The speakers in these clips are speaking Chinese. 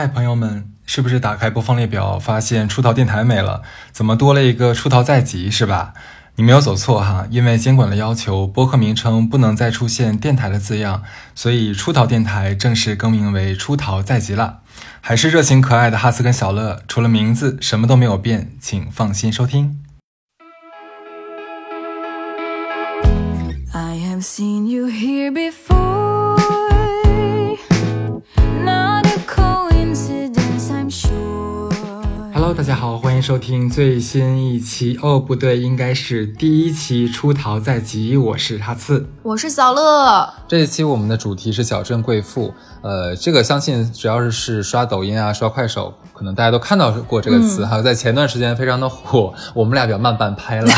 嗨，朋友们，是不是打开播放列表发现出逃电台没了？怎么多了一个出逃在即，是吧？你没有走错哈，因为监管的要求，播客名称不能再出现电台的字样，所以出逃电台正式更名为出逃在即了。还是热情可爱的哈斯跟小乐，除了名字什么都没有变，请放心收听。I have seen you here before. Hello，大家好，欢迎收听最新一期哦，不对，应该是第一期出逃在即，我是哈次。我是小乐，这一期我们的主题是小镇贵妇，呃，这个相信只要是是刷抖音啊、刷快手，可能大家都看到过这个词哈，在前段时间非常的火，我们俩比较慢半拍了。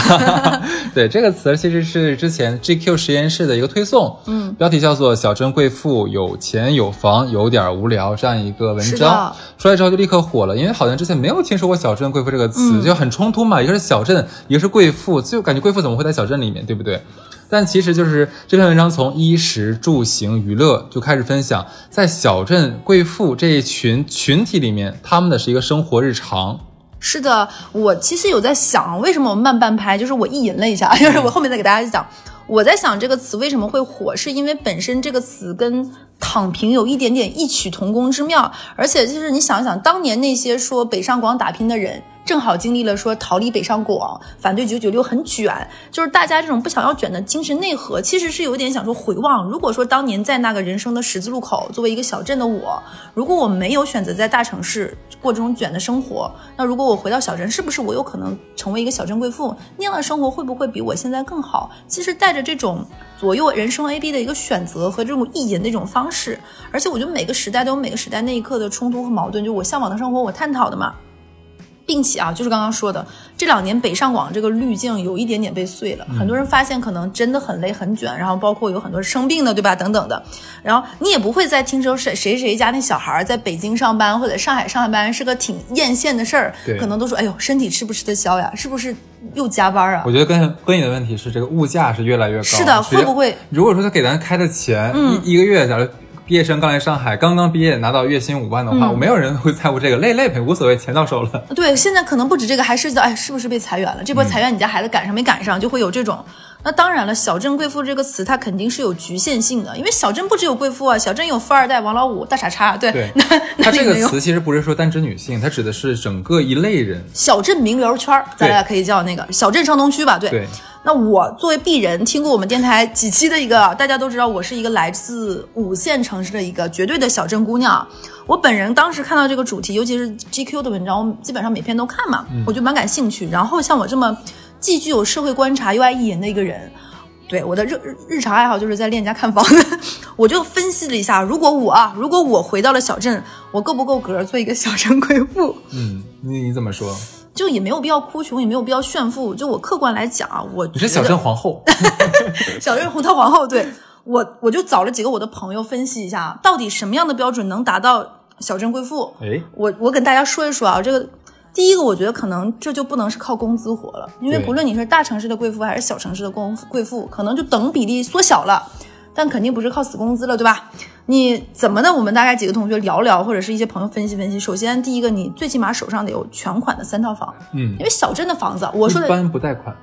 对，这个词其实是之前 GQ 实验室的一个推送，嗯，标题叫做“小镇贵妇有钱有房有点无聊”这样一个文章，出来之后就立刻火了，因为好像之前没有听说过小镇贵妇这个词，就很冲突嘛，一个是小镇，一个是贵妇，就感觉贵妇怎么会在小镇里面，对不对？但其实就是这篇文章从衣食住行娱乐就开始分享，在小镇贵妇这一群群体里面，他们的是一个生活日常。是的，我其实有在想，为什么我慢半拍，就是我意淫了一下，就是我后面再给大家讲。我在想这个词为什么会火，是因为本身这个词跟躺平有一点点异曲同工之妙，而且就是你想想，当年那些说北上广打拼的人。正好经历了说逃离北上广，反对九九六很卷，就是大家这种不想要卷的精神内核，其实是有点想说回望。如果说当年在那个人生的十字路口，作为一个小镇的我，如果我没有选择在大城市过这种卷的生活，那如果我回到小镇，是不是我有可能成为一个小镇贵妇？那样的生活会不会比我现在更好？其实带着这种左右人生 A B 的一个选择和这种意淫的一种方式，而且我觉得每个时代都有每个时代那一刻的冲突和矛盾，就我向往的生活，我探讨的嘛。并且啊，就是刚刚说的，这两年北上广这个滤镜有一点点被碎了，很多人发现可能真的很累很卷，然后包括有很多生病的，对吧？等等的，然后你也不会再听说谁谁谁家那小孩在北京上班或者上海上班是个挺艳羡的事儿对，可能都说哎呦身体吃不吃得消呀？是不是又加班啊我？觉得跟跟你的问题是这个物价是越来越高。是的会不会？如果说他给咱开的钱，一一个月，假如毕业生刚来上海，刚刚毕业拿到月薪五万的话，我没有人会在乎这个，累累呗，无所谓，钱到手了。对，现在可能不止这个，还涉及到哎，是不是被裁员了？这波裁员，你家孩子赶上没赶上，就会有这种。那当然了，小镇贵妇这个词它肯定是有局限性的，因为小镇不只有贵妇啊，小镇有富二代、王老五、大傻叉，对，对那那它这个词其实不是说单指女性，它指的是整个一类人。小镇名流圈儿，咱俩可以叫那个小镇上东区吧，对。对，那我作为鄙人，听过我们电台几期的一个，大家都知道我是一个来自五线城市的一个绝对的小镇姑娘。我本人当时看到这个主题，尤其是 GQ 的文章，我基本上每篇都看嘛，我就蛮感兴趣。然后像我这么既具有社会观察又爱意淫的一个人，对我的日日日常爱好就是在链家看房子，我就分析了一下，如果我啊，如果我回到了小镇，我够不够格做一个小镇贵妇？嗯，你你怎么说？就也没有必要哭穷，也没有必要炫富。就我客观来讲啊，我觉得你是小镇皇后，小镇红桃皇后，对我我就找了几个我的朋友分析一下，到底什么样的标准能达到小镇贵妇？哎，我我跟大家说一说啊，这个第一个，我觉得可能这就不能是靠工资活了，因为不论你是大城市的贵妇还是小城市的公贵妇，可能就等比例缩小了，但肯定不是靠死工资了，对吧？你怎么的？我们大概几个同学聊聊，或者是一些朋友分析分析。首先，第一个，你最起码手上得有全款的三套房，嗯因，为小镇的房子，我说的一般不贷款。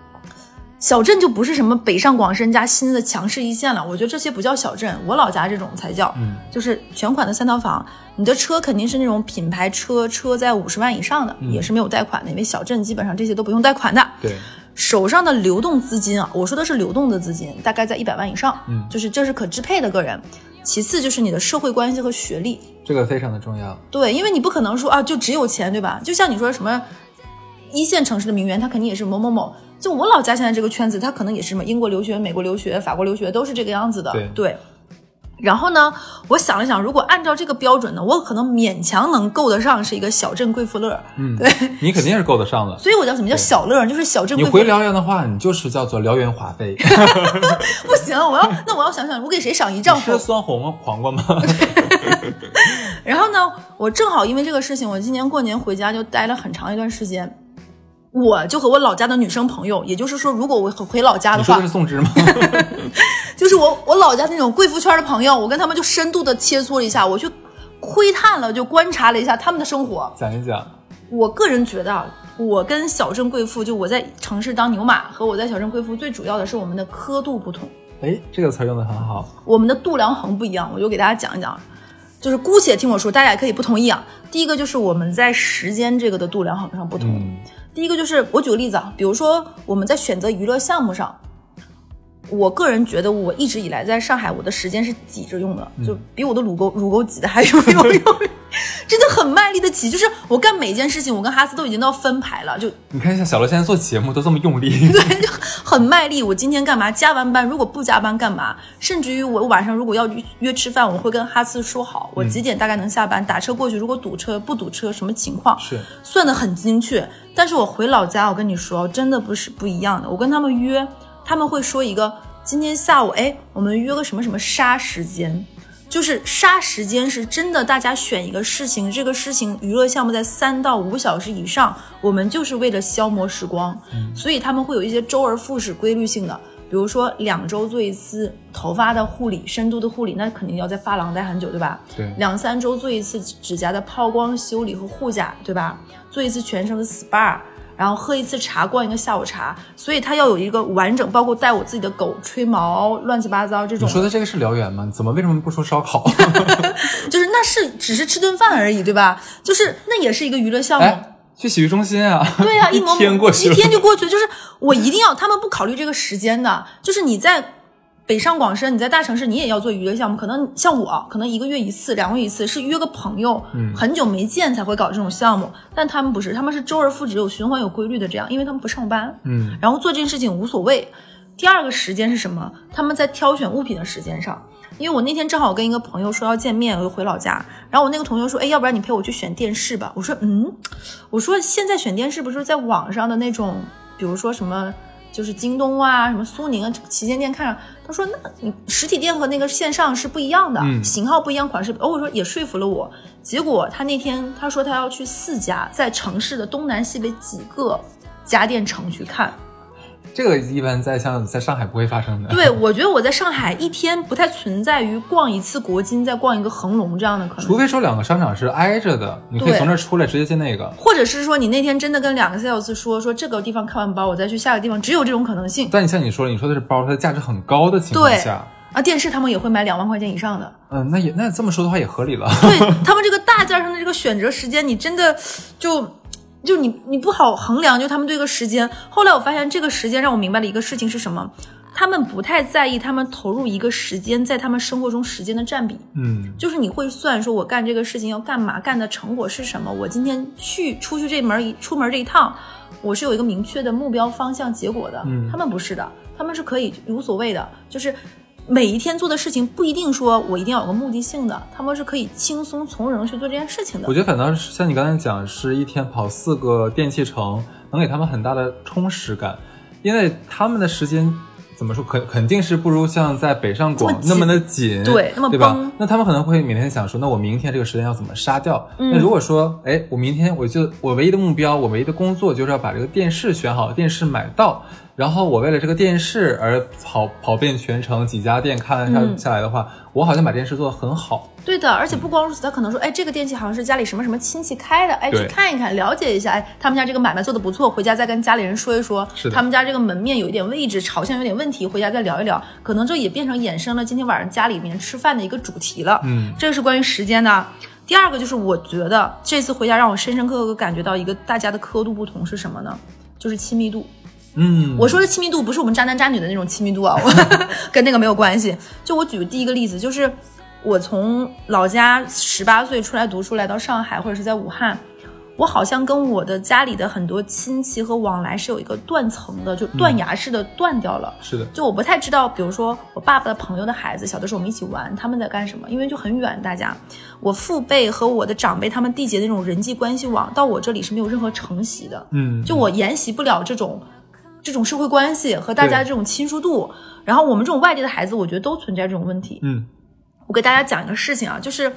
小镇就不是什么北上广深加新的强势一线了，我觉得这些不叫小镇，我老家这种才叫，嗯就是全款的三套房，你的车肯定是那种品牌车，车在五十万以上的，也是没有贷款的，因为小镇基本上这些都不用贷款的。对，手上的流动资金啊，我说的是流动的资金，大概在一百万以上，嗯就是这是可支配的个人。其次就是你的社会关系和学历，这个非常的重要。对，因为你不可能说啊，就只有钱，对吧？就像你说什么一线城市的名媛，她肯定也是某某某。就我老家现在这个圈子，他可能也是什么英国留学、美国留学、法国留学，都是这个样子的。对然后呢，我想了想，如果按照这个标准呢，我可能勉强能够得上是一个小镇贵妇乐。嗯，对，你肯定是够得上的。所以我叫什么叫小乐，就是小镇你贵妇。回辽源的话，你就是叫做辽源华妃。不行，我要那我要想想，我给谁赏一丈红是？酸红黄瓜吗？然后呢，我正好因为这个事情，我今年过年回家就待了很长一段时间。我就和我老家的女生朋友，也就是说，如果我回老家的话你说的是，宋芝吗？就是我我老家那种贵妇圈的朋友，我跟他们就深度的切磋了一下，我去窥探了，就观察了一下他们的生活。讲一讲。我个人觉得啊，我跟小镇贵妇，就我在城市当牛马和我在小镇贵妇，最主要的是我们的刻度不同，哎，这个词儿用的很好。我们的度量衡不一样。我就给大家讲一讲，就是姑且听我说，大家也可以不同意啊。第一个就是我们在时间这个的度量衡上不同。嗯第一个就是我举个例子啊，比如说我们在选择娱乐项目上，我个人觉得我一直以来在上海，我的时间是挤着用的，就比我的乳沟乳沟挤的还有用用，真的很卖力的挤。就是我干每件事情，我跟哈斯都已经到分排了，就你看一下小罗现在做节目都这么用力，对，就很卖力。我今天干嘛？加完班，如果不加班干嘛？甚至于我晚上如果要约约吃饭，我会跟哈斯说好，我几点大概能下班，打车过去。如果堵车不堵车，什么情况？是算的很精确。但是我回老家，我跟你说，真的不是不一样的。我跟他们约，他们会说一个今天下午，哎，我们约个什么什么杀时间。就是杀时间是真的，大家选一个事情，这个事情娱乐项目在三到五小时以上，我们就是为了消磨时光，所以他们会有一些周而复始、规律性的，比如说两周做一次头发的护理、深度的护理，那肯定要在发廊待很久，对吧？对两三周做一次指甲的抛光修理和护甲，对吧？做一次全身的 SPA，然后喝一次茶，逛一个下午茶，所以它要有一个完整，包括带我自己的狗吹毛，乱七八糟这种。你说的这个是燎原吗？怎么为什么不说烧烤？就是那是只是吃顿饭而已，对吧？就是那也是一个娱乐项目。哎，去洗浴中心啊？对呀、一 一天过去，一天就过去了。就是我一定要，他们不考虑这个时间的。就是你在北上广深，你在大城市，你也要做娱乐项目。可能像我，可能一个月一次、两个月一次，是约个朋友，嗯很久没见才会搞这种项目。但他们不是，他们是周而复始、有循环、有规律的这样，因为他们不上班，嗯，然后做这件事情无所谓。第二个时间是什么？他们在挑选物品的时间上。因为我那天正好跟一个朋友说要见面，我就回老家，然后我那个同学说，哎，要不然你陪我去选电视吧？我说，嗯，我说现在选电视不是在网上的那种，比如说什么，就是京东啊，什么苏宁啊，旗舰店看上。他说，那你实体店和那个线上是不一样的，嗯型号不一样，款式。哦，我说也说服了我。结果他那天他说他要去四家，在城市的东南西北几个家电城去看。这个一般在像在上海不会发生的。对，我觉得我在上海一天不太存在于逛一次国金，再逛一个恒隆这样的可能除。非说两个商场是挨着的，你可以从这儿出来直接进那个。或者是说你那天真的跟两个 sales 说说这个地方看完包，我再去下个地方，只有这种可能性。但你像你说的，你说的是包，它的价值很高的情况对下，啊，电视他们也会买两万块钱以上的。嗯，那也那这么说的话也合理了。对 他们这个大件上的这个选择时间，你真的就就你你不好衡量，就他们对这个时间。后来我发现这个时间让我明白了一个事情是什么，他们不太在意他们投入一个时间在他们生活中时间的占比。嗯，就是你会算说，我干这个事情要干嘛，干的成果是什么？我今天去出去这门一出门这一趟，我是有一个明确的目标方向结果的。嗯他们不是的，他们是可以无所谓的，就是每一天做的事情不一定说我一定要有个目的性的，他们是可以轻松从容去做这件事情的我。觉得反倒是像你刚才讲，是一天跑四个电器城，能给他们很大的充实感，因为他们的时间。怎么说？肯肯定是不如像在北上广那么的紧，对那么对吧？那他们可能会每天想说，那我明天这个时间要怎么杀掉？嗯那如果说，哎，我明天我就我唯一的目标，我唯一的工作就是要把这个电视选好，电视买到，然后我为了这个电视而跑跑遍全城几家店看下、嗯下来的话，我好像把电视做的很好。对的，而且不光如此，他可能说，哎，这个电器好像是家里什么什么亲戚开的，哎，去看一看，了解一下，哎，他们家这个买卖做的不错，回家再跟家里人说一说，是他们家这个门面有一点位置，朝向有点问题，回家再聊一聊，可能这也变成衍生了今天晚上家里面吃饭的一个主题了。嗯，这个是关于时间的。第二个就是我觉得这次回家让我深深刻刻感觉到一个大家的刻度不同是什么呢？就是亲密度。嗯，我说的亲密度不是我们渣男渣女的那种亲密度啊，我 跟那个没有关系。就我举第一个例子，就是我从老家十八岁出来读书，来到上海或者是在武汉，我好像跟我的家里的很多亲戚和往来是有一个断层的，就断崖式的断掉了。是的，就我不太知道，比如说我爸爸的朋友的孩子，小的时候我们一起玩，他们在干什么？因为就很远，大家，我父辈和我的长辈他们缔结的那种人际关系网，到我这里是没有任何承袭的。嗯，就我沿袭不了这种这种社会关系和大家的这种亲疏度。然后我们这种外地的孩子，我觉得都存在这种问题。嗯我给大家讲一个事情啊，就是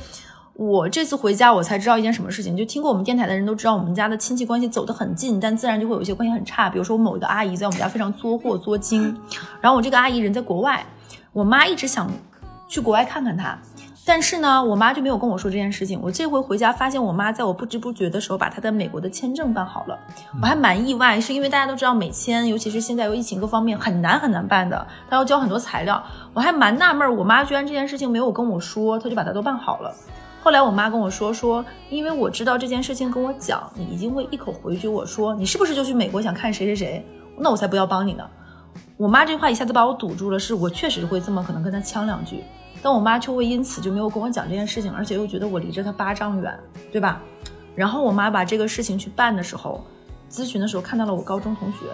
我这次回家，我才知道一件什么事情。就听过我们电台的人都知道，我们家的亲戚关系走得很近，但自然就会有一些关系很差。比如说，我某一个阿姨在我们家非常作货作精，然后我这个阿姨人在国外，我妈一直想去国外看看她。但是呢，我妈就没有跟我说这件事情。我这回回家发现，我妈在我不知不觉的时候把她的美国的签证办好了，我还蛮意外，是因为大家都知道美签，尤其是现在有疫情各方面很难很难办的，她要交很多材料，我还蛮纳闷儿，我妈居然这件事情没有跟我说，她就把它都办好了。后来我妈跟我说说，因为我知道这件事情跟我讲，你一定会一口回绝我说你是不是就去美国想看谁谁谁，那我才不要帮你呢。我妈这话一下子把我堵住了，是我确实会这么可能跟她呛两句，但我妈却会因此就没有跟我讲这件事情，而且又觉得我离着她八丈远，对吧？然后我妈把这个事情去办的时候，咨询的时候看到了我高中同学，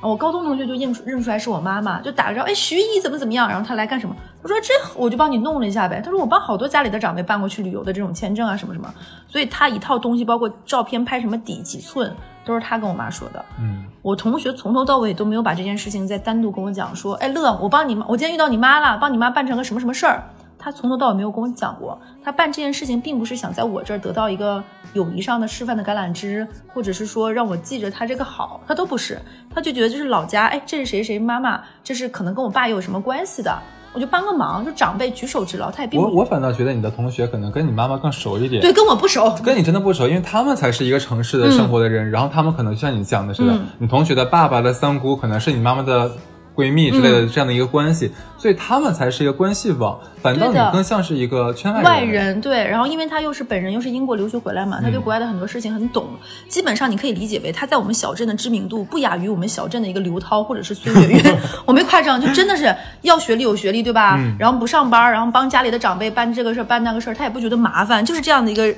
我高中同学就认认出来是我妈妈，就打个招呼，哎，徐姨怎么怎么样？然后她来干什么？我说这我就帮你弄了一下呗。她说我帮好多家里的长辈办过去旅游的这种签证啊什么什么，所以她一套东西，包括照片拍什么底几寸，都是他跟我妈说的。嗯，我同学从头到尾都没有把这件事情再单独跟我讲说，哎乐，我帮你妈，我今天遇到你妈了，帮你妈办成个什么什么事儿。他从头到尾没有跟我讲过，他办这件事情并不是想在我这儿得到一个友谊上的示范的橄榄枝，或者是说让我记着他这个好，他都不是，他就觉得这是老家，哎，这是谁谁妈妈，这是可能跟我爸有什么关系的，我就帮个忙，就长辈举手之劳，他也并不我我反倒觉得你的同学可能跟你妈妈更熟一点。对跟我不熟，跟你真的不熟，因为他们才是一个城市的生活的人，然后他们可能就像你讲的似的，嗯你同学的爸爸的三姑可能是你妈妈的闺蜜之类的这样的一个关系，所以他们才是一个关系网，反倒你更像是一个圈外人。外人对，然后因为他又是本人又是英国留学回来嘛，他对嗯国外的很多事情很懂，基本上你可以理解为他在我们小镇的知名度不亚于我们小镇的一个刘涛或者是孙悦悦，我没夸张，就真的是要学历有学历，对吧？嗯。然后不上班，然后帮家里的长辈办这个事儿办那个事儿，他也不觉得麻烦，就是这样的一个人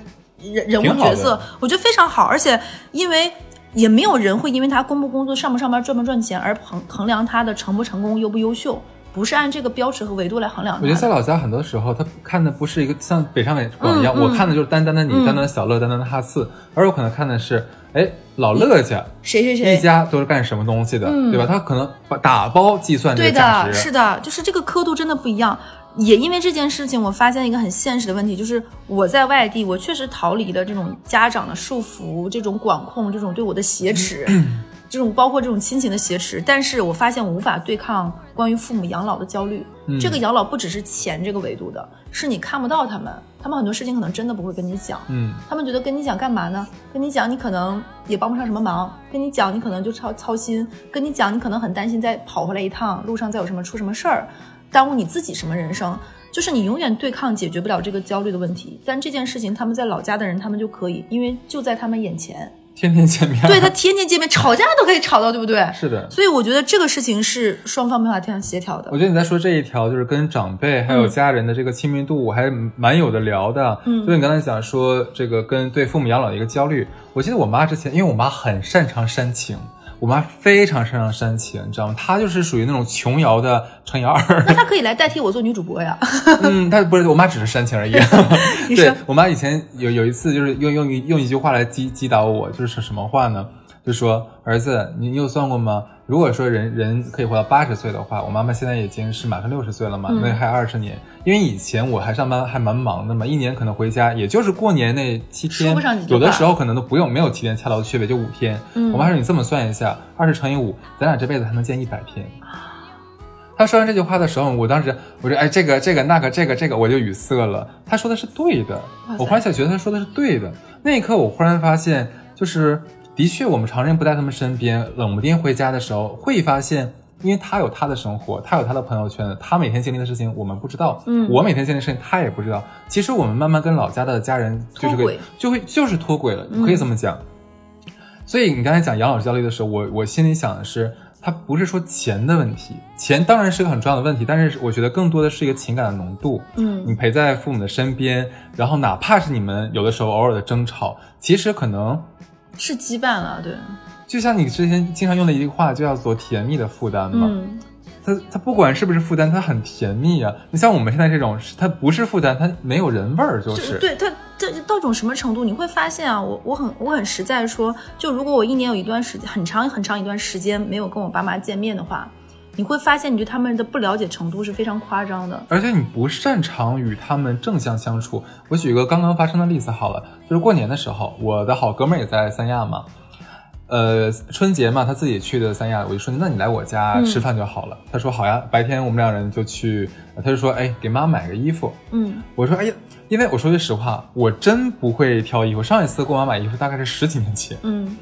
人物角色，我觉得非常好，而且因为。也没有人会因为他工不工作、上不上班、赚不赚钱而衡衡量他的成不成功、优不优秀，不是按这个标尺和维度来衡量他我觉得在。老家很多时候，他看的不是一个像北上广一样，嗯嗯我看的就是单单的你、嗯单单的小乐、单单的哈次，而我可能看的是，哎，老乐家谁谁谁一家都是干什么东西的，嗯对吧？他可能把打包计算这对个价值，的，是的，就是这个刻度真的不一样。也因为这件事情，我发现一个很现实的问题，就是我在外地，我确实逃离了这种家长的束缚、这种管控、这种对我的挟持，这种包括这种亲情的挟持。但是我发现我无法对抗关于父母养老的焦虑。嗯这个养老不只是钱这个维度的，是你看不到他们，他们很多事情可能真的不会跟你讲。嗯，他们觉得跟你讲干嘛呢？跟你讲，你可能也帮不上什么忙；跟你讲，你可能就操操心；跟你讲，你可能很担心再跑回来一趟，路上再有什么出什么事儿，耽误你自己什么人生。就是你永远对抗解决不了这个焦虑的问题，但这件事情他们在老家的人他们就可以，因为就在他们眼前。天天见面，对他天天见面，吵架都可以吵到，对不对？是的。所以我觉得这个事情是双方没法这样协调的我。觉得你在说这一条，就是跟长辈还有家人的这个亲密度，我还蛮有的聊的。嗯就是你刚才讲说这个跟对父母养老的一个焦虑，我记得我妈之前，因为我妈很擅长煽情，我妈非常擅长煽情，你知道吗？她就是属于那种琼瑶的程瑶儿。那她可以来代替我做女主播呀。嗯，她不是我妈，只是煽情而已。你说对我妈以前有有一次就是用用用一句话来击击倒我，就是什么话呢？就说儿子，你你有算过吗？如果说人人可以活到八十岁的话，我妈妈现在已经是马上六十岁了嘛，嗯那还二十年。因为以前我还上班还蛮忙的嘛，一年可能回家也就是过年那七天有的时候可能都不用，没有七天恰到缺别，就五天。嗯我妈说你这么算一下，二十乘以五，咱俩这辈子还能见一百天。他说完这句话的时候，我当时我说哎，这个这个那个这个这个，我就语塞了。他说的是对的，我忽然想觉得他说的是对的。那一刻，我忽然发现，就是的确，我们常人不在他们身边，冷不丁回家的时候，会发现，因为他有他的生活，他有他的朋友圈，他每天经历的事情我们不知道，嗯我每天经历的事情他也不知道。其实我们慢慢跟老家的家人就是个就会就是脱轨了，嗯可以这么讲。所以你刚才讲养老焦虑的时候，我我心里想的是，它不是说钱的问题，钱当然是个很重要的问题，但是我觉得更多的是一个情感的浓度。嗯你陪在父母的身边，然后哪怕是你们有的时候偶尔的争吵，其实可能是羁绊了，对，就像你之前经常用的一句话，就叫做甜蜜的负担嘛。嗯，它它不管是不是负担，它很甜蜜啊。你像我们现在这种，它不是负担，它没有人味儿，就是。对它这到种什么程度，你会发现啊，我我很我很实在说，就如果我一年有一段时间很长很长一段时间没有跟我爸妈见面的话，你会发现你对他们的不了解程度是非常夸张的。而且你不擅长与他们正向相处。我举一个刚刚发生的例子好了，就是过年的时候，我的好哥们儿也在三亚嘛。呃，春节嘛，他自己去的三亚，我就说那你来我家吃饭就好了。他说好呀，白天我们两人就去，他就说哎，给妈买个衣服。嗯，我说哎呀，因为我说句实话，我真不会挑衣服。上一次给我妈买衣服大概是十几年前。嗯，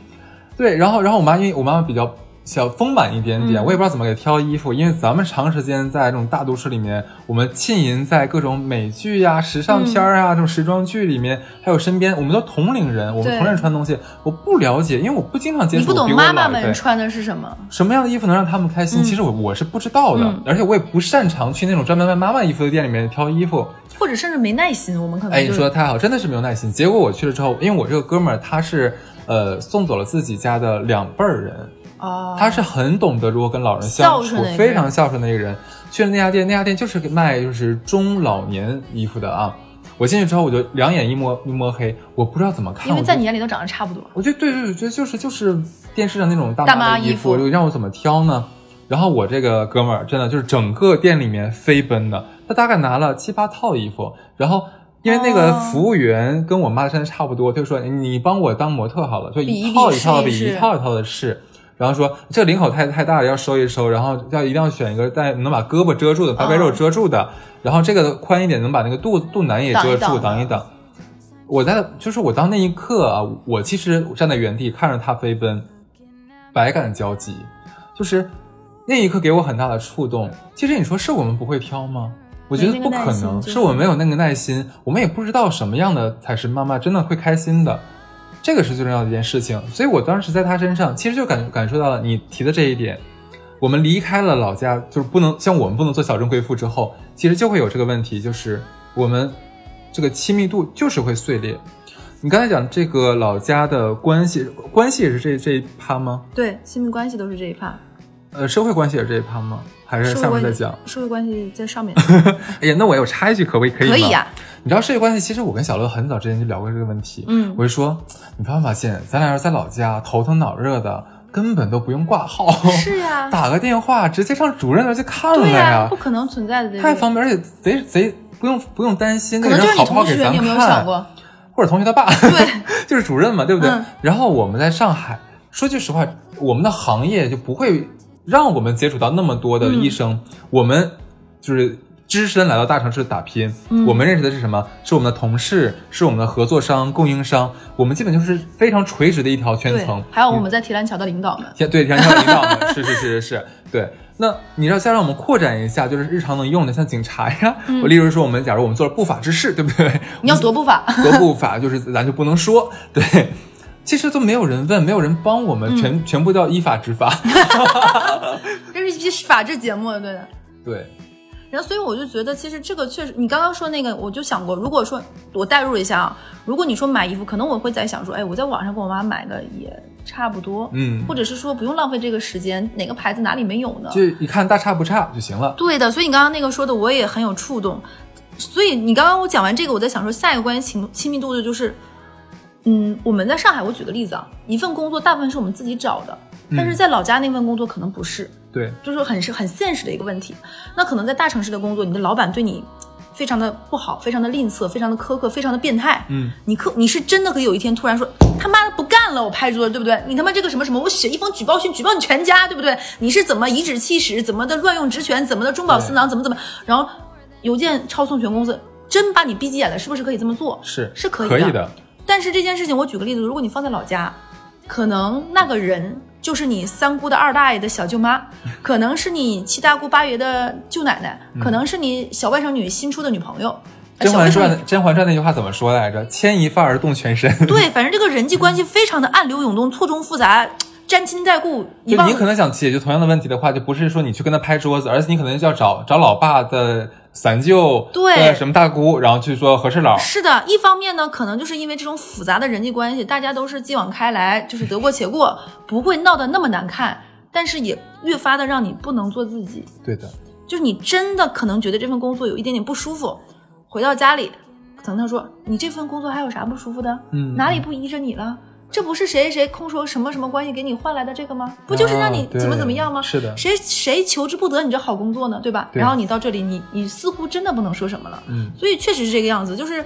对，然后然后我妈因为我妈妈比较小丰满一点点，嗯我也不知道怎么给挑衣服，因为咱们长时间在这种大都市里面，我们浸淫在各种美剧呀、时尚片儿啊、这种时装剧里面，还有身边我们都同龄人，我们同龄人穿东西，我不了解，因为我不经常接触，你不懂妈妈们穿的是什么？什么样的衣服能让他们开心？其实我我是不知道的，嗯而且我也不擅长去那种专门卖妈妈衣服的店里面挑衣服。或者甚至没耐心，我们可能哎，你说的太好，真的是没有耐心。结果我去了之后，因为我这个哥们儿他是呃送走了自己家的两辈儿人，哦，他是很懂得如何跟老人相处非常孝顺的一个人。去了那家店，那家店就是卖就是中老年衣服的啊。我进去之后，我就两眼一摸一摸黑，我不知道怎么看。因为在你眼里都长得差不多。我觉得对对对，觉得就是就是电视上那种大大妈的衣服就让我怎么挑呢？然后我这个哥们儿真的就是整个店里面飞奔的，他大概拿了七八套衣服，然后。因为那个哦服务员跟我妈的身材差不多，他就说你帮我当模特好了，就一一套一套的比一试一套一套的试，然后说这个领口太太大了要收一收，然后要一定要选一个带能把胳膊遮住的，白白肉哦遮住的，然后这个宽一点能把那个肚肚腩也遮住，挡一挡。我在就是我当那一刻啊，我其实站在原地看着他飞奔，百感交集，就是那一刻给我很大的触动。其实你说是我们不会挑吗？我觉得不可能，就是是我们没有那个耐心，我们也不知道什么样的才是妈妈真的会开心的，这个是最重要的一件事情。所以我当时在他身上，其实就感感受到了你提的这一点。我们离开了老家，就是不能像我们不能做小镇贵妇之后，其实就会有这个问题，就是我们这个亲密度就是会碎裂。你刚才讲这个老家的关系，关系也是这这一趴吗？对，亲密关系都是这一趴，呃，社会关系也是这一趴吗？还是下面再讲？社会关系在上面。哎呀，那我有插一句，可不可以？可以吗？可以呀你知道社会关系，其实我跟小乐很早之前就聊过这个问题。嗯我就说，你发没发现，咱俩要是在老家头疼脑热的，根本都不用挂号，是呀 打个电话直接上主任那儿去看了呀、呀不，可能存在的。太方便，而且贼贼不用不用担心那个人好不好给咱们你有没有想看，过？或者同学他爸，对，就是主任嘛，对不对？嗯然后我们在上海，说句实话，我们的行业就不会让我们接触到那么多的医生，我们就是。只身来到大城市打拼，嗯我们认识的是什么？是我们的同事，是我们的合作商、供应商，我们基本就是非常垂直的一条圈层。，还有我们在提篮桥的领导们。对提篮桥领导们，是是是是是，对。那你知道，再让我们扩展一下，就是日常能用的，像警察呀。我例如说，我们假如我们做了不法之事，对不对？嗯 你要夺不法，夺不法，就是咱就不能说，对。其实都没有人问，没有人帮我们，全全部都要依法执法。这是一批法制节目，对的。对，然后，所以我就觉得，其实这个确实，你刚刚说那个，我就想过，如果说我代入一下啊，如果你说买衣服，可能我会在想说，哎，我在网上给我妈买的也差不多，嗯或者是说不用浪费这个时间，哪个牌子哪里没有呢？就一看大差不差就行了。对的，所以你刚刚那个说的我也很有触动。所以你刚刚我讲完这个，我在想说下一个关于亲亲密度的就是，嗯，我们在上海，我举个例子啊，一份工作大部分是我们自己找的，但是在老家那份工作可能不是，对，就是很是很现实的一个问题。那可能在大城市的工作，你的老板对你非常的不好，非常的吝啬，非常的苛刻，非常的变态。嗯，你可你是真的可以有一天突然说他妈的不干了，我拍桌子，对不对？你他妈这个什么什么，我写一封举报信，举报你全家，对不对？你是怎么颐指气使，怎么的乱用职权，怎么的中饱私囊，怎么怎么，然后邮件抄送全公司，真把你逼急眼了，是不是可以这么做？是是可以可以的。但是这件事情，我举个例子，如果你放在老家，可能那个人就是你三姑的二大爷的小舅妈，可能是你七大姑八爷的舅奶奶，可能是你小外甥女新出的女朋友。呃《甄嬛传》甄嬛传》那句话怎么说来着？牵一发而动全身。对，反正这个人际关系非常的暗流涌动、错综复杂、沾亲带故，就你可能想解决同样的问题的话，就不是说你去跟他拍桌子，而是你可能就要找找老爸的三舅，对呃什么大姑，然后去说和事佬。是的，一方面呢，可能就是因为这种复杂的人际关系，大家都是继往开来，就是得过且过，不会闹得那么难看，但是也越发的让你不能做自己。对的，就是你真的可能觉得这份工作有一点点不舒服，回到家里，可能他说你这份工作还有啥不舒服的？嗯哪里不依着你了？这不是谁谁谁空说什么什么关系给你换来的这个吗？不就是让你怎么怎么样吗？是的谁谁求之不得你这好工作呢？对吧？对然后你到这里，你你似乎真的不能说什么了。嗯，所以确实是这个样子，就是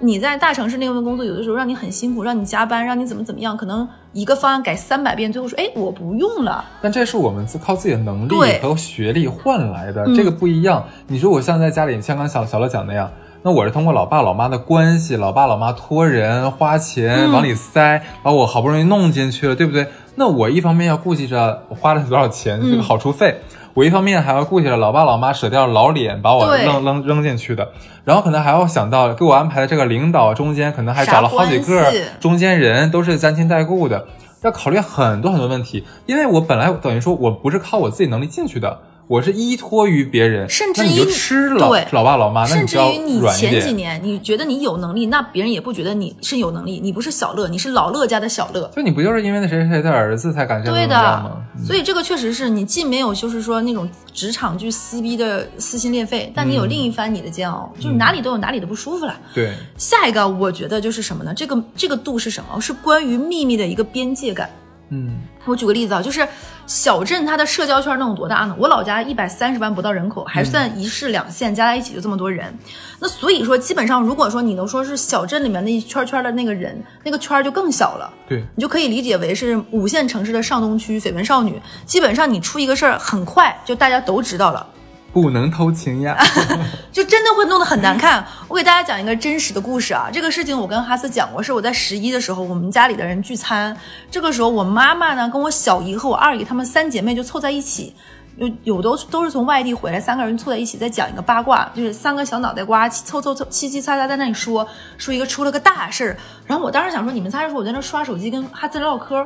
你在大城市那份工作，有的时候让你很辛苦，让你加班，让你怎么怎么样，可能一个方案改三百遍，最后说，哎，我不用了。但这是我们自靠自己的能力对和学历换来的，嗯这个不一样。你说我像在家里，像刚小小乐讲那样，那我是通过老爸老妈的关系，老爸老妈托人花钱嗯往里塞，把我好不容易弄进去了，对不对？那我一方面要顾及着我花了多少钱嗯这个好处费，我一方面还要顾及着老爸老妈舍掉老脸把我扔扔扔进去的，然后可能还要想到给我安排的这个领导中间可能还找了好几个中间人，都是沾亲带故的。要考虑很多很多问题，因为我本来等于说我不是靠我自己能力进去的，我是依托于别人，甚至那你就于吃老对老爸老妈，甚至于你前几。年你觉得你有能力，那别人也不觉得你是有能力，你不是小乐，你是老乐家的小乐。就你不就是因为那谁谁谁的儿子才敢这样对的？，所以这个确实是你既没有就是说那种职场剧撕逼的撕心裂肺，但你有另一番你的煎熬，就是哪里都有哪里的不舒服了。对，下一个我觉得就是什么呢？这个这个度是什么？是关于秘密的一个边界感。嗯，我举个例子啊，就是小镇它的社交圈能有多大呢？我老家一百三十万不到人口，还算一市两县，加在一起就这么多人。那所以说，基本上如果说你能说是小镇里面那一圈圈的那个人，那个圈就更小了。对，你就可以理解为是五线城市的上东区绯闻少女，基本上你出一个事儿，很快就大家都知道了。不能偷情呀。就真的会弄得很难看。我给大家讲一个真实的故事啊，这个事情我跟哈斯讲过，是我在十一的时候，我们家里的人聚餐，这个时候我妈妈呢跟我小姨和我二姨她们三姐妹就凑在一起。有有都都是从外地回来，三个人凑在一起在讲一个八卦，就是三个小脑袋瓜凑凑凑七七擦擦在那里说说一个出了个大事儿。然后我当时想说，你们仨说我在那刷手机跟哈斯唠嗑，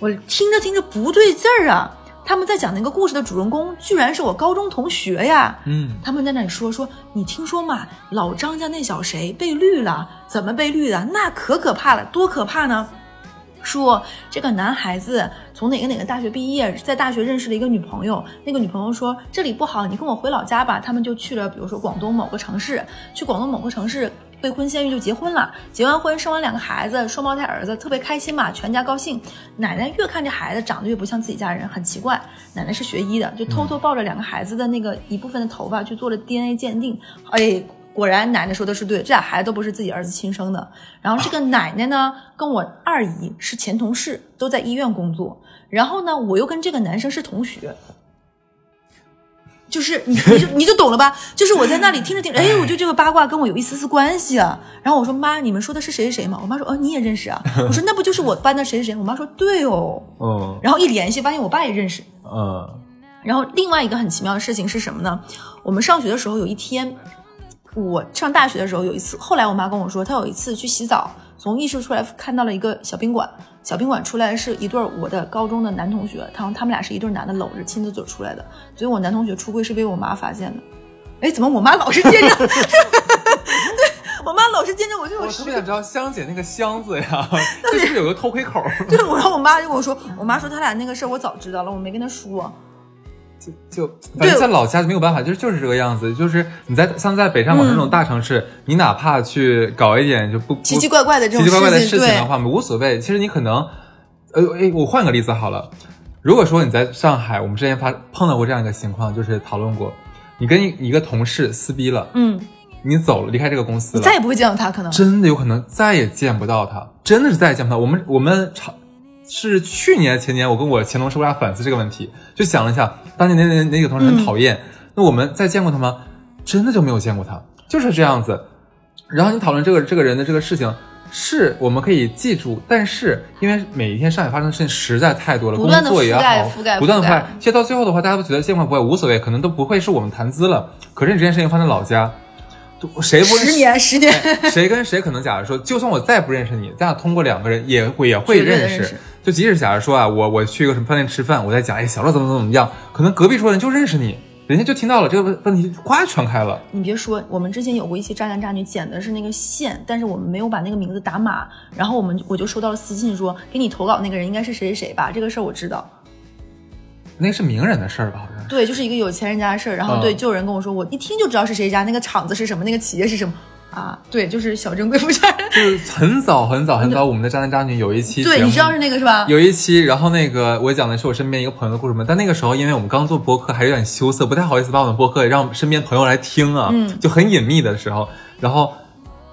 我听着听着不对劲儿啊。他们在讲那个故事的主人公，居然是我高中同学呀！嗯，他们在那里说说，你听说嘛？老张家那小谁被绿了？怎么被绿的？那可可怕了，多可怕呢！说这个男孩子从哪个哪个大学毕业，在大学认识了一个女朋友，那个女朋友说这里不好，你跟我回老家吧。他们就去了，比如说广东某个城市，去广东某个城市未婚先孕就结婚了，结完婚生完两个孩子，双胞胎儿子，特别开心嘛，全家高兴。奶奶越看这孩子长得越不像自己家人，很奇怪。奶奶是学医的，就偷偷抱着两个孩子的那个一部分的头发去做了 DNA 鉴定，哎。果然，奶奶说的是对，这俩孩子都不是自己儿子亲生的。然后这个奶奶呢，跟我二姨是前同事，都在医院工作。然后呢，我又跟这个男生是同学，就是你你就你就懂了吧？就是我在那里听着听着，哎，我觉得这个八卦跟我有一丝丝关系啊。然后我说妈，你们说的是谁谁谁吗？我妈说哦，你也认识啊。我说那不就是我班的谁谁谁？我妈说对哦。嗯然后一联系，发现我爸也认识。嗯然后另外一个很奇妙的事情是什么呢？我们上学的时候有一天，我上大学的时候有一次，后来我妈跟我说，她有一次去洗澡，从浴室出来看到了一个小宾馆，小宾馆出来是一对儿我的高中的男同学，他他们俩是一对男的搂着亲子嘴出来的，所以我男同学出柜是被我妈发现的。哎，怎么我妈老是见着？对我妈老是见着我这种我特事别想知道香姐那个箱子呀，这是不是有个偷窥口？对，我然后我妈就跟我说，我妈说他俩那个事儿我早知道了，我没跟她说。就就反正在老家就没有办法，就是就是这个样子。就是你在像在北上广这种大城市，你哪怕去搞一点就不不奇奇怪怪的这种奇奇怪怪的事情的话，无所谓。其实你可能，呃，哎，我换个例子好了。如果说你在上海，我们之前发碰到过这样一个情况，就是讨论过，你跟一一个同事撕逼了，嗯，你走了，离开这个公司了，你再也不会见到他，可能。真的有可能再也见不到他，真的是再也见不到。我们我们常是去年前年，我跟我前同事我俩反思这个问题，就想了一下，当年那那那个同事很讨厌，那我们再见过他吗？真的就没有见过他，就是这样子。然后你讨论这个这个人的这个事情，是我们可以记住，但是因为每一天上海发生的事情实在太多了，工作也好，覆盖不断的覆盖，其实到最后的话，大家都觉得见怪不怪，无所谓，可能都不会是我们谈资了。可是你这件事情放在老家，谁不认识十年，十年，谁跟谁可能，假如说，就算我再不认识你，咱俩通过两个人也会也会。认识就即使假如说啊，我我去一个什么饭店吃饭，我在讲，哎，小乐怎么怎么怎么样，可能隔壁桌人就认识你，人家就听到了这个问问题，哗传开了。你别说，我们之前有过一期渣男渣女剪的是那个线，但是我们没有把那个名字打码，然后我们我就收到了私信说，给你投稿那个人应该是谁谁谁吧？这个事儿我知道，那个是名人的事儿吧？好像。对，就是一个有钱人家的事儿。然后嗯对，就有人跟我说，我一听就知道是谁家，那个厂子是什么，那个企业是什么啊？对，就是小镇贵妇家人。就是很早很早很早，我们的渣男渣女有一期对，你知道是那个是吧？有一期，然后那个我讲的是我身边一个朋友的故事嘛，但那个时候因为我们刚做播客，还有点羞涩，不太好意思把我们播客让身边朋友来听啊，嗯就很隐秘的时候，然后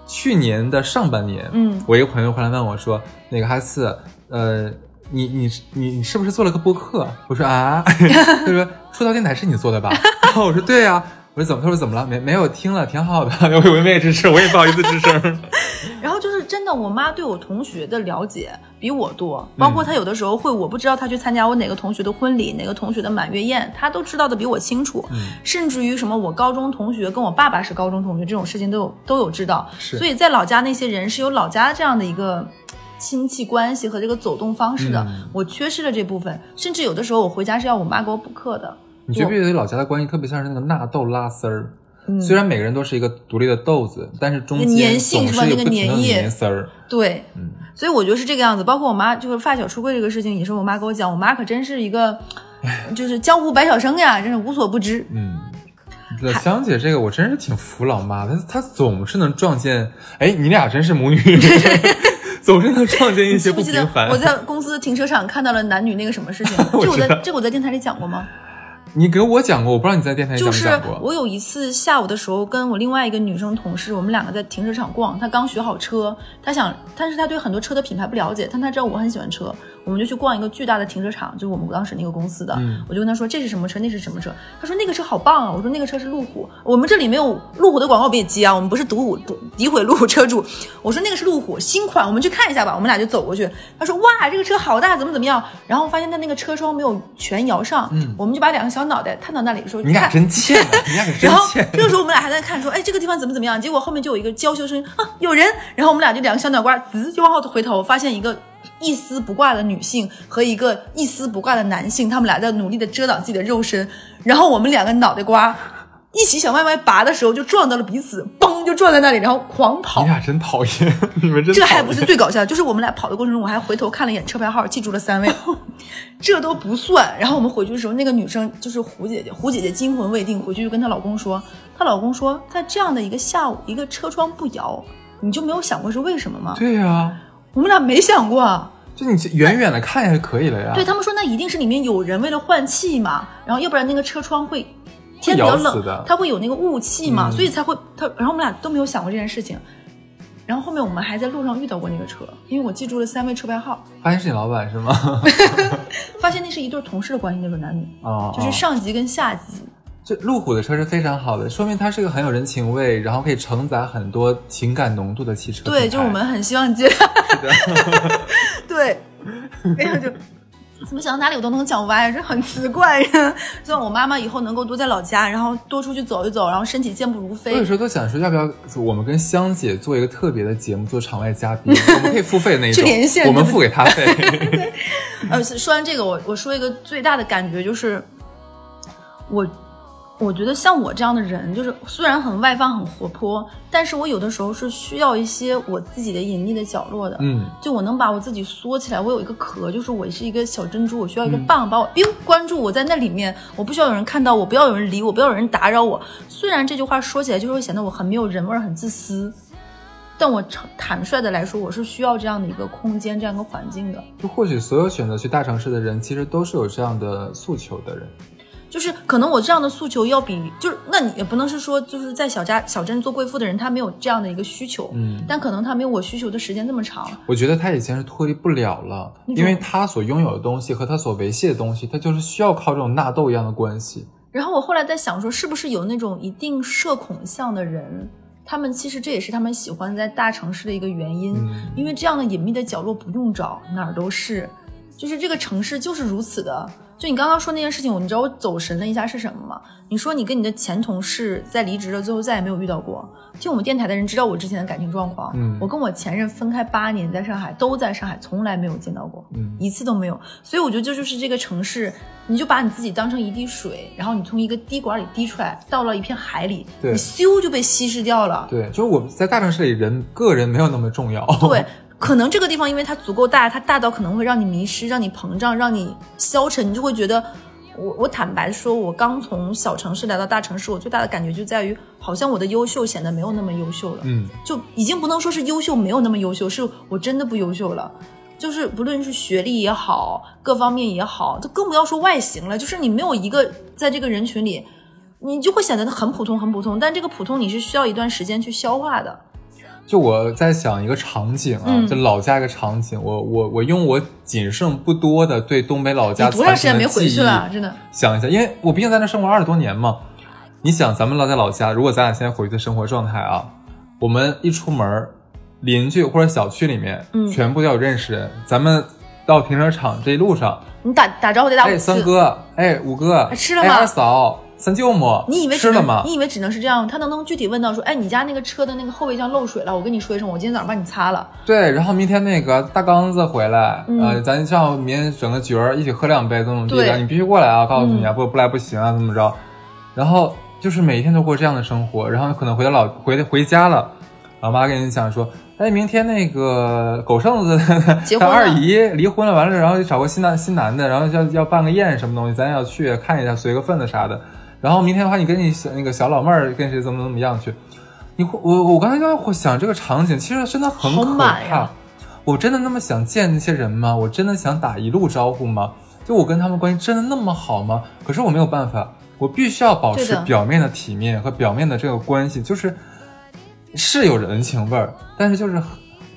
去年的上半年，嗯我一个朋友回来问我说，那个哈斯，呃，你你你你是不是做了个播客？我说啊，他说出道电台是你做的吧？然后我说对呀、我说怎么？他说怎么了？没没有听了，挺好的。我以为没吱声，我也不好意思吱声。然后就是真的，我妈对我同学的了解比我多，包括她有的时候会，我不知道她去参加我哪个同学的婚礼，哪个同学的满月宴，她都知道的比我清楚。甚至于什么我高中同学跟我爸爸是高中同学这种事情都有都有知道。是所以在老家那些人是有老家这样的一个。亲戚关系和这个走动方式的，嗯我缺失了这部分，甚至有的时候我回家是要我妈给我补课的。你觉不觉得老家的关系特别像是那个纳豆拉丝儿？嗯虽然每个人都是一个独立的豆子，但是中间粘性总是有粘液丝儿。对，嗯所以我觉得是这个样子。包括我妈就是发小出柜这个事情，也是我妈跟我讲，我妈可真是一个，就是江湖百晓生呀，真是无所不知。嗯，对，香姐这个我真是挺服老妈的，她她总是能撞见，哎，你俩真是母女，总是能撞见一些记不记得平凡。我在公司停车场看到了男女那个什么事情？这我在这我在电台里讲过吗？你给我讲过，我不知道你在电台里讲就是没讲过。我有一次下午的时候，跟我另外一个女生同事，我们两个在停车场逛。她刚学好车，她想，但是她对很多车的品牌不了解，但她知道我很喜欢车，我们就去逛一个巨大的停车场，就是我们当时那个公司的。嗯我就跟他说这是什么车，那是什么车。他说那个车好棒啊，我说那个车是路虎，我们这里没有路虎的广告别接啊，我们不是毒虎诋毁路虎车主。我说那个是路虎新款，我们去看一下吧。我们俩就走过去，他说哇这个车好大，怎么怎么样？然后发现他那个车窗没有全摇上，嗯我们就把两个小脑袋探到那里说，你俩看真欠啊，你俩可真然后。这个时候我们俩还在看说，哎，这个地方怎么怎么样？结果后面就有一个娇羞声音啊，有人。然后我们俩就两个小脑瓜滋就往后回头，发现一个一丝不挂的女性和一个一丝不挂的男性，他们俩在努力的遮挡自己的肉身。然后我们两个脑袋瓜一起想往外拔的时候，就撞到了彼此，嘣就撞在那里，然后狂跑你。俩真讨厌，你们真这还不是最搞笑，就是我们俩跑的过程中，我还回头看了一眼车牌号，记住了三位，这都不算。然后我们回去的时候，那个女生就是胡姐姐，胡姐姐惊魂未定，回去就跟她老公说，她老公说，在这样的一个下午，一个车窗不摇，你就没有想过是为什么吗？对呀、我们俩没想过。啊就你远远的看一下就可以了呀。对他们说，那一定是里面有人为了换气嘛，然后要不然那个车窗会天比较冷的，它会有那个雾气嘛，嗯所以才会它。然后我们俩都没有想过这件事情。然后后面我们还在路上遇到过那个车，因为我记住了三位车牌号，发现是你老板是吗？发现那是一对同事的关系，那个男女，哦，就是哦上级跟下级。这路虎的车是非常好的，说明它是一个很有人情味，然后可以承载很多情感浓度的汽车。对，就我们很希望接。对，哎呀，就怎么想到哪里我都能讲歪，这很奇怪。希望我妈妈以后能够多在老家，然后多出去走一走，然后身体健步如飞我有。时候都想说，要不要我们跟香姐做一个特别的节目，做场外嘉宾，我们可以付费的那一种，去连线我们付给他费。呃，说完这个，我我说一个最大的感觉就是，我我觉得像我这样的人，就是虽然很外放、很活泼，但是我有的时候是需要一些我自己的隐秘的角落的。嗯，就我能把我自己缩起来，我有一个壳，就是我是一个小珍珠，我需要一个棒把我 biu 关注我在那里面，我不需要有人看到我，不要有人理我，不要有人打扰我。虽然这句话说起来就是会显得我很没有人味儿，很自私，但我坦坦率的来说，我是需要这样的一个空间，这样一个环境的。就或许所有选择去大城市的人，其实都是有这样的诉求的人。就是可能我这样的诉求要比就是那你也不能是说就是在小家小镇做贵妇的人他没有这样的一个需求，嗯但可能他没有我需求的时间那么长。我觉得他已经是脱离不了了，因为他所拥有的东西和他所维系的东西，他就是需要靠这种纳豆一样的关系。然后我后来在想说，是不是有那种一定社恐向的人，他们其实这也是他们喜欢在大城市的一个原因，嗯因为这样的隐秘的角落不用找，哪儿都是，就是这个城市就是如此的。就你刚刚说那件事情，你知道我走神了一下是什么吗？你说你跟你的前同事在离职了，最后再也没有遇到过。听我们电台的人知道我之前的感情状况，嗯我跟我前任分开八年，在上海都在上海，从来没有见到过，嗯一次都没有。所以我觉得这就是这个城市，你就把你自己当成一滴水，然后你从一个滴管里滴出来，到了一片海里，对你咻就被稀释掉了。对，就是我们在大城市里，人个人没有那么重要。对，可能这个地方因为它足够大，它大到可能会让你迷失，让你膨胀，让你消沉，你就会觉得。我我坦白说，我刚从小城市来到大城市，我最大的感觉就在于，好像我的优秀显得没有那么优秀了。嗯，就已经不能说是优秀，没有那么优秀，是我真的不优秀了。就是不论是学历也好，各方面也好，就更不要说外形了。就是你没有一个在这个人群里，你就会显得很普通，很普通。但这个普通你是需要一段时间去消化的。就我在想一个场景啊，嗯就老家一个场景，我我我用我仅剩不多的对东北老家你多长时间没回去残存的记忆了？真的，想一下，因为我毕竟在那生活二十多年嘛。你想，咱们老在老家，如果咱俩现在回去的生活状态啊，我们一出门，邻居或者小区里面，嗯全部都有认识人。咱们到停车场这一路上，你打打招呼得打五哎，三哥，哎，五哥，吃了吗哎，二嫂，三舅母，你以为吃了吗？你以为只能是这样？他能不能具体问到说，哎，你家那个车的那个后备箱漏水了，我跟你说一声，我今天早上帮你擦了。对，然后明天那个大刚子回来，嗯呃，咱像明天整个局儿一起喝两杯，怎么怎么地的，你必须过来啊！告诉你啊，嗯不不来不行啊，怎么着？然后就是每天都过这样的生活，然后可能回到老回回家了，老妈跟你讲说，哎，明天那个狗剩子结婚了 他二姨离婚了，完了，然后就找个新男新男的，然后要要办个宴什么东西，咱也要去看一下，随个份子啥的。然后明天的话，你跟你小那个小老妹儿跟谁怎么怎么样去？你会我我刚才在会想这个场景，其实真的很可怕。我真的那么想见那些人吗？我真的想打一路招呼吗？就我跟他们关系真的那么好吗？可是我没有办法，我必须要保持表面的体面和表面的这个关系，就是是有人情味儿，但是就是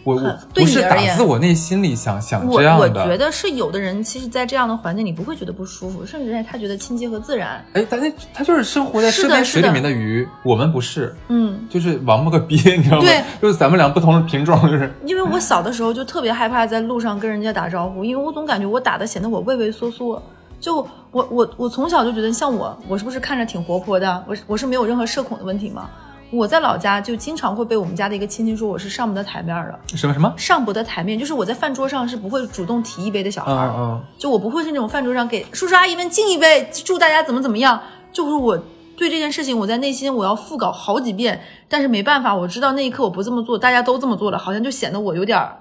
我我不是打自我内心里想想这样的。我觉得是有的人，其实，在这样的环境里不会觉得不舒服，甚至他觉得亲切和自然。哎，但是他就是生活在是这边水里面的鱼，我们不是，嗯，就是王八个鳖，你知道吗？对，就是咱们俩不同的品种，就是因为我小的时候就特别害怕在路上跟人家打招呼，因为我总感觉我打的显得我畏畏缩缩。就我我我从小就觉得，像我，我是不是看着挺活泼的？我我是没有任何社恐的问题吗？我在老家就经常会被我们家的一个亲戚说我是上不得台面的，什么什么？上不得台面，就是我在饭桌上是不会主动提一杯的小孩嗯儿。嗯就我不会是那种饭桌上给叔叔阿姨们敬一杯，祝大家怎么怎么样。就是我对这件事情，我在内心我要复稿好几遍，但是没办法，我知道那一刻我不这么做，大家都这么做了，好像就显得我有点儿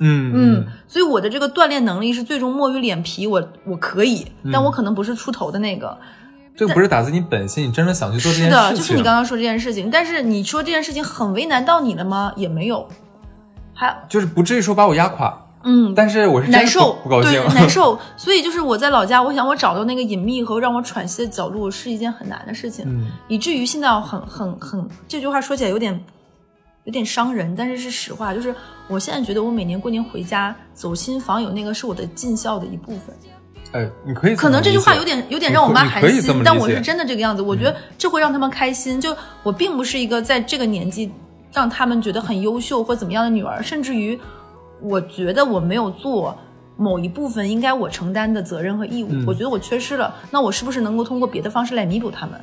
嗯嗯，所以我的这个锻炼能力是最终摸于脸皮，我我可以，但我可能不是出头的那个。这个不是打自你本心，你真的想去做这件事情。是的，就是你刚刚说这件事情，但是你说这件事情很为难到你了吗？也没有，还就是不至于说把我压垮，嗯。但是我是难受不不高兴对，，难受。所以就是我在老家，我想我找到那个隐秘和让我喘息的角落是一件很难的事情，嗯以至于现在很很很这句话说起来有点有点伤人，但是是实话，就是我现在觉得我每年过年回家走亲访友那个是我的尽孝的一部分。哎，你可以可能这句话有点点有点让我妈寒心但我是真的这个样子。我觉得这会让他们开心。就我并不是一个在这个年纪让他们觉得很优秀或怎么样的女儿，甚至于我觉得我没有做某一部分应该我承担的责任和义务，嗯我觉得我缺失了。那我是不是能够通过别的方式来弥补他们？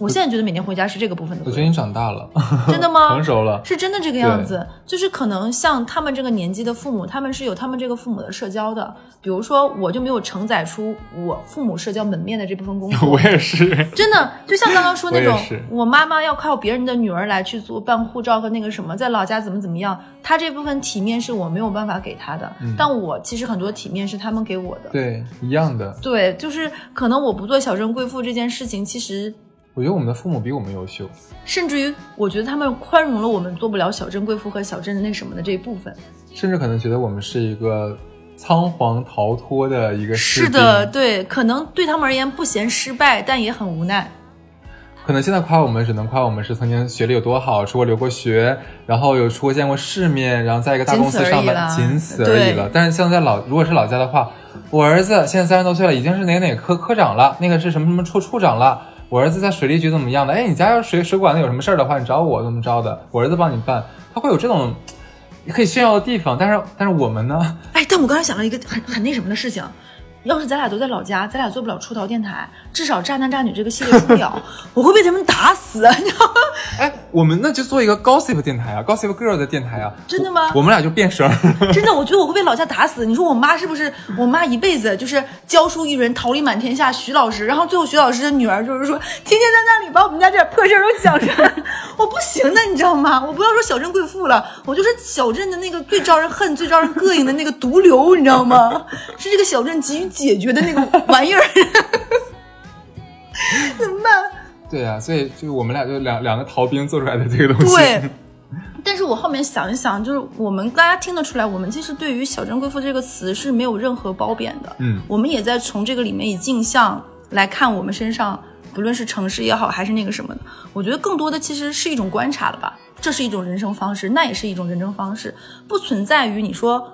我现在觉得每年回家是这个部分的，我觉得你长大了，真的吗？成熟了。是真的这个样子，就是可能像他们这个年纪的父母，他们是有他们这个父母的社交的。比如说，我就没有承载出我父母社交门面的这部分工作。我也是，真的，就像刚刚说那种我，我妈妈要靠别人的女儿来去做办护照和那个什么，在老家怎么怎么样，她这部分体面是我没有办法给她的，嗯但我其实很多体面是他们给我的。对，一样的。对，就是可能我不做小镇贵妇这件事情，其实我觉得我们的父母比我们优秀，甚至于我觉得他们宽容了我们做不了小镇贵妇和小镇的那什么的这一部分。甚至可能觉得我们是一个仓皇逃脱的一个是的，，对，可能对他们而言不嫌失败，但也很无奈。可能现在夸我们只能夸我们是曾经学历有多好，出国留过学，然后有出国见过世面，然后在一个大公司上班，仅仅此而已了。但是像在老如果是老家的话，我儿子现在三十多岁了，已经是哪个哪个科科长了，那个是什么什么处处长了。我儿子在水利局怎么样的？哎，你家要水水管子有什么事儿的话，你找我怎么着的，我儿子帮你办。他会有这种可以炫耀的地方，但是但是我们呢？哎，但我刚才想到一个很很那什么的事情，要是咱俩都在老家，咱俩做不了出逃电台，至少渣男渣女这个系列出不了，我会被他们打死，你知道吗？哎，我们那就做一个 gossip 电台啊，gossip girl 的电台啊。真的吗我？我们俩就变声。真的，我觉得我会被老家打死。你说我妈是不是？我妈一辈子就是教书育人，桃李满天下，徐老师。然后最后徐老师的女儿就是说，天天在那里把我们家这点破事儿都讲出来，我不行的，你知道吗？我不要说小镇贵妇了，我就是小镇的那个最招人恨、最招人膈应的那个毒瘤，你知道吗？是这个小镇急于解决的那个玩意儿。怎么办？对啊，所以就我们俩就两两个逃兵做出来的这个东西。对，但是我后面想一想，就是我们大家听得出来，我们其实对于“小镇贵妇”这个词是没有任何褒贬的。嗯我们也在从这个里面以镜像来看我们身上，不论是城市也好，还是那个什么的，我觉得更多的其实是一种观察了吧。这是一种人生方式，那也是一种人生方式，不存在于你说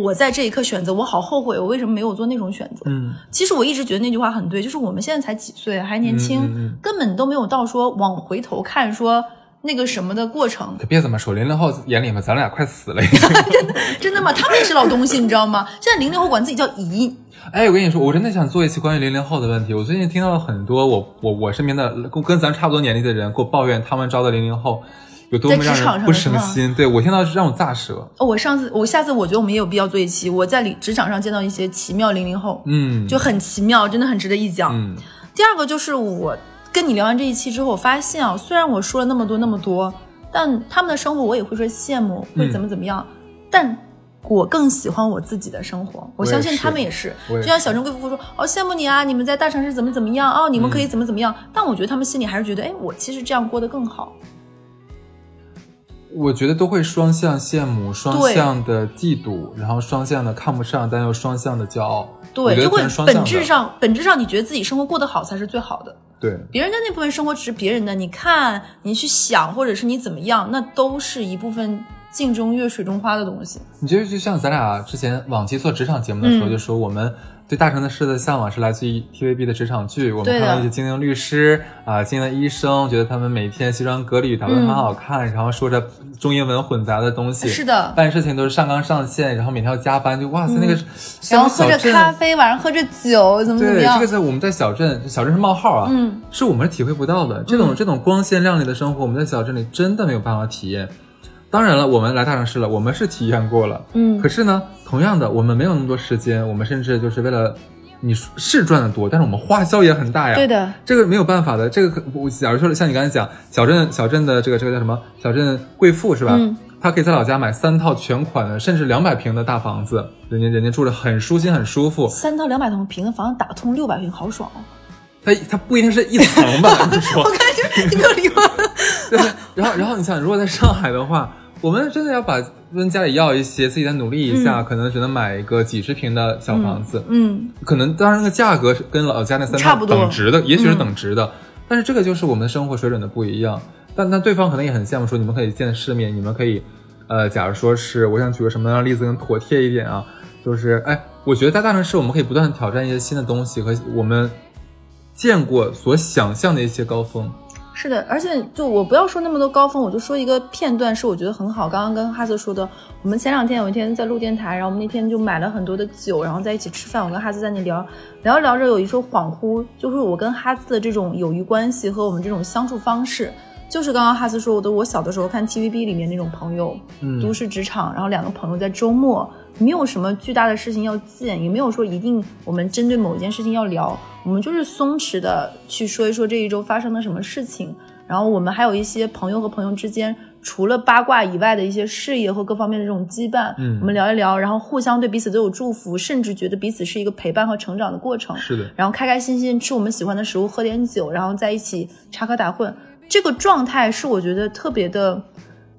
我在这一刻选择，我好后悔，我为什么没有做那种选择？嗯，其实我一直觉得那句话很对，就是我们现在才几岁，还年轻，嗯嗯嗯根本都没有到说往回头看说那个什么的过程。可别这么说，零零后眼里面咱俩快死了真的。真的吗？他们也是老东西，你知道吗？现在零零后管自己叫姨，哎，我跟你说，我真的想做一期关于零零后的问题。我最近听到了很多我我我身边的跟跟咱差不多年龄的人给我抱怨他们招的零零后有多么让在职场人不省心。对我听到让我咋舌。哦，我上次我下次我觉得我们也有必要做一期，我在里职场上见到一些奇妙零零后，嗯，就很奇妙，真的很值得一讲。嗯第二个就是我跟你聊完这一期之后，我发现啊，虽然我说了那么多那么多，但他们的生活我也会说羡慕，会怎么怎么样，但。我更喜欢我自己的生活，我相信他们也是。就像小珍贵妇说：“哦，羡慕你啊，你们在大城市怎么怎么样哦，你们可以怎么怎么样。但我觉得他们心里还是觉得，哎，我其实这样过得更好。我觉得都会双向羡慕，双向的嫉妒，然后双向的看不上，但又双向的骄傲。对，就会本质上，本质上你觉得自己生活过得好才是最好的。对，别人的那部分生活只是别人的，你看，你去想，或者是你怎么样，那都是一部分镜中月、水中花的东西。你觉得就像咱俩之前往期做职场节目的时候，嗯就说我们对大城市的向往是来自于 TVB 的职场剧，我们看到一些精英律师啊、精英的医生，觉得他们每天西装革履，打扮得很好看，然后说着中英文混杂的东西，嗯是的办事情都是上纲上线，然后每天要加班，就哇塞，那个嗯然后喝着咖啡，晚上喝着酒，怎么怎么样对，这个在我们在小镇，小镇是冒号啊，嗯，是我们是体会不到的。这种、这种光鲜亮丽的生活，我们在小镇里真的没有办法体验。当然了，我们来大城市了，我们是体验过了，嗯可是呢，同样的，我们没有那么多时间，我们甚至就是为了你是赚的多，但是我们花销也很大呀。对的，这个没有办法的。这个可我假如说像你刚才讲，小镇小镇的这个这个叫什么？小镇贵妇是吧？嗯她可以在老家买三套全款的，甚至两百平的大房子，人家人家住着很舒心很舒服。三套两百多平的房子打通六百平，好爽哦！它它不一定是一层吧？你说 我看就是你没有理我。对，然后然后你想，如果在上海的话，我们真的要把跟家里要一些，自己再努力一下，可能只能买一个几十平的小房子。嗯，可能当然那个价格是跟老家那三套差不多等值的，也许是等值的，但是这个就是我们的生活水准的不一样。但那对方可能也很羡慕，说你们可以见世面，你们可以，呃，假如说是我想举个什么样的例子更妥帖一点啊，就是哎，我觉得在大城市我们可以不断挑战一些新的东西和我们见过所想象的一些高峰。是的，而且就我不要说那么多高峰，我就说一个片段是我觉得很好。刚刚跟哈斯说的，我们前两天有一天在录电台，然后我们那天就买了很多的酒，然后在一起吃饭。我跟哈斯在那聊聊着聊着，有一说恍惚，就是我跟哈斯的这种友谊关系和我们这种相处方式，就是刚刚哈斯说我的，我小的时候看 TVB 里面那种朋友，嗯都市职场，然后两个朋友在周末没有什么巨大的事情要见，也没有说一定我们针对某一件事情要聊，我们就是松弛的去说一说这一周发生了什么事情。然后我们还有一些朋友和朋友之间，除了八卦以外的一些事业和各方面的这种羁绊，嗯我们聊一聊，然后互相对彼此都有祝福，甚至觉得彼此是一个陪伴和成长的过程。是的，然后开开心心吃我们喜欢的食物，喝点酒，然后在一起插科打诨，这个状态是我觉得特别的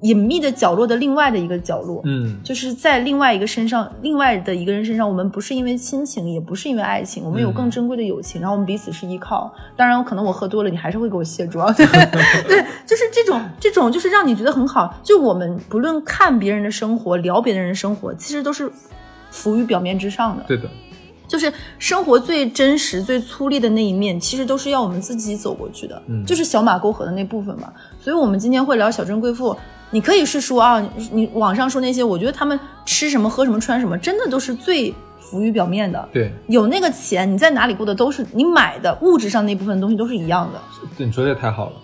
隐秘的角落的另外的一个角落。嗯，就是在另外一个身上，另外的一个人身上，我们不是因为亲情，也不是因为爱情，我们有更珍贵的友情，然后我们彼此是依靠。当然，可能我喝多了，你还是会给我卸妆，对对，就是这种这种，就是让你觉得很好。就我们不论看别人的生活，聊别人的生活，其实都是浮于表面之上的。对的，就是生活最真实、最粗粝的那一面，其实都是要我们自己走过去的，嗯就是小马沟河的那部分嘛。所以，我们今天会聊小镇贵妇。你可以是说啊，你你网上说那些，我觉得他们吃什么、喝什么、穿什么，真的都是最浮于表面的。对，有那个钱，你在哪里过的都是你买的物质上那部分东西都是一样的。对，你说的也太好了，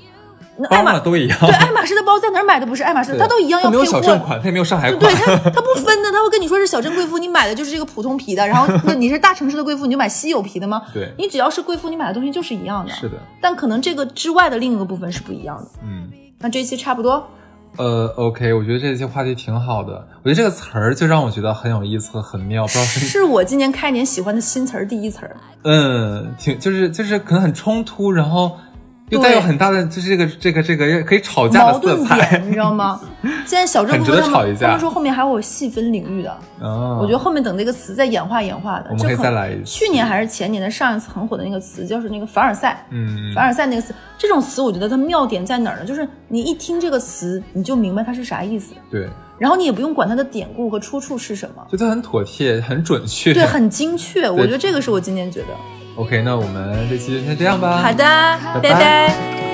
那爱马包嘛都一样，对爱马仕的包在哪儿买的不是爱马仕的，它都一样要它没有配货。小镇款，它也没有上海款对，它它不分的，它会跟你说是小镇贵妇，你买的就是这个普通皮的，然后那你是大城市的贵妇，你就买稀有皮的吗？对你只要是贵妇，你买的东西就是一样的。是的，但可能这个之外的另一个部分是不一样的。嗯。那这一期差不多，呃，OK，我觉得这些话题挺好的。我觉得这个词儿就让我觉得很有意思和很妙，不知道是是我今年开年喜欢的新词儿第一词儿。嗯，挺就是就是可能很冲突，然后又带有很大的就是这个这个这个可以吵架的色矛盾彩点，你知道吗？现在小郑很值得说他们，他们说后面还会有细分领域的。哦，我觉得后面等这个词再演化演化的，我们可以再来一次去年还是前年的上一次很火的那个词，就是那个凡尔赛。嗯凡尔赛那个词，这种词我觉得它妙点在哪儿呢？就是你一听这个词，你就明白它是啥意思，对，然后你也不用管它的典故和出处是什么，就它很妥帖，很准确。对，很精确。我觉得这个是我今年觉得。OK，那我们这期就先这样吧。好的，拜拜拜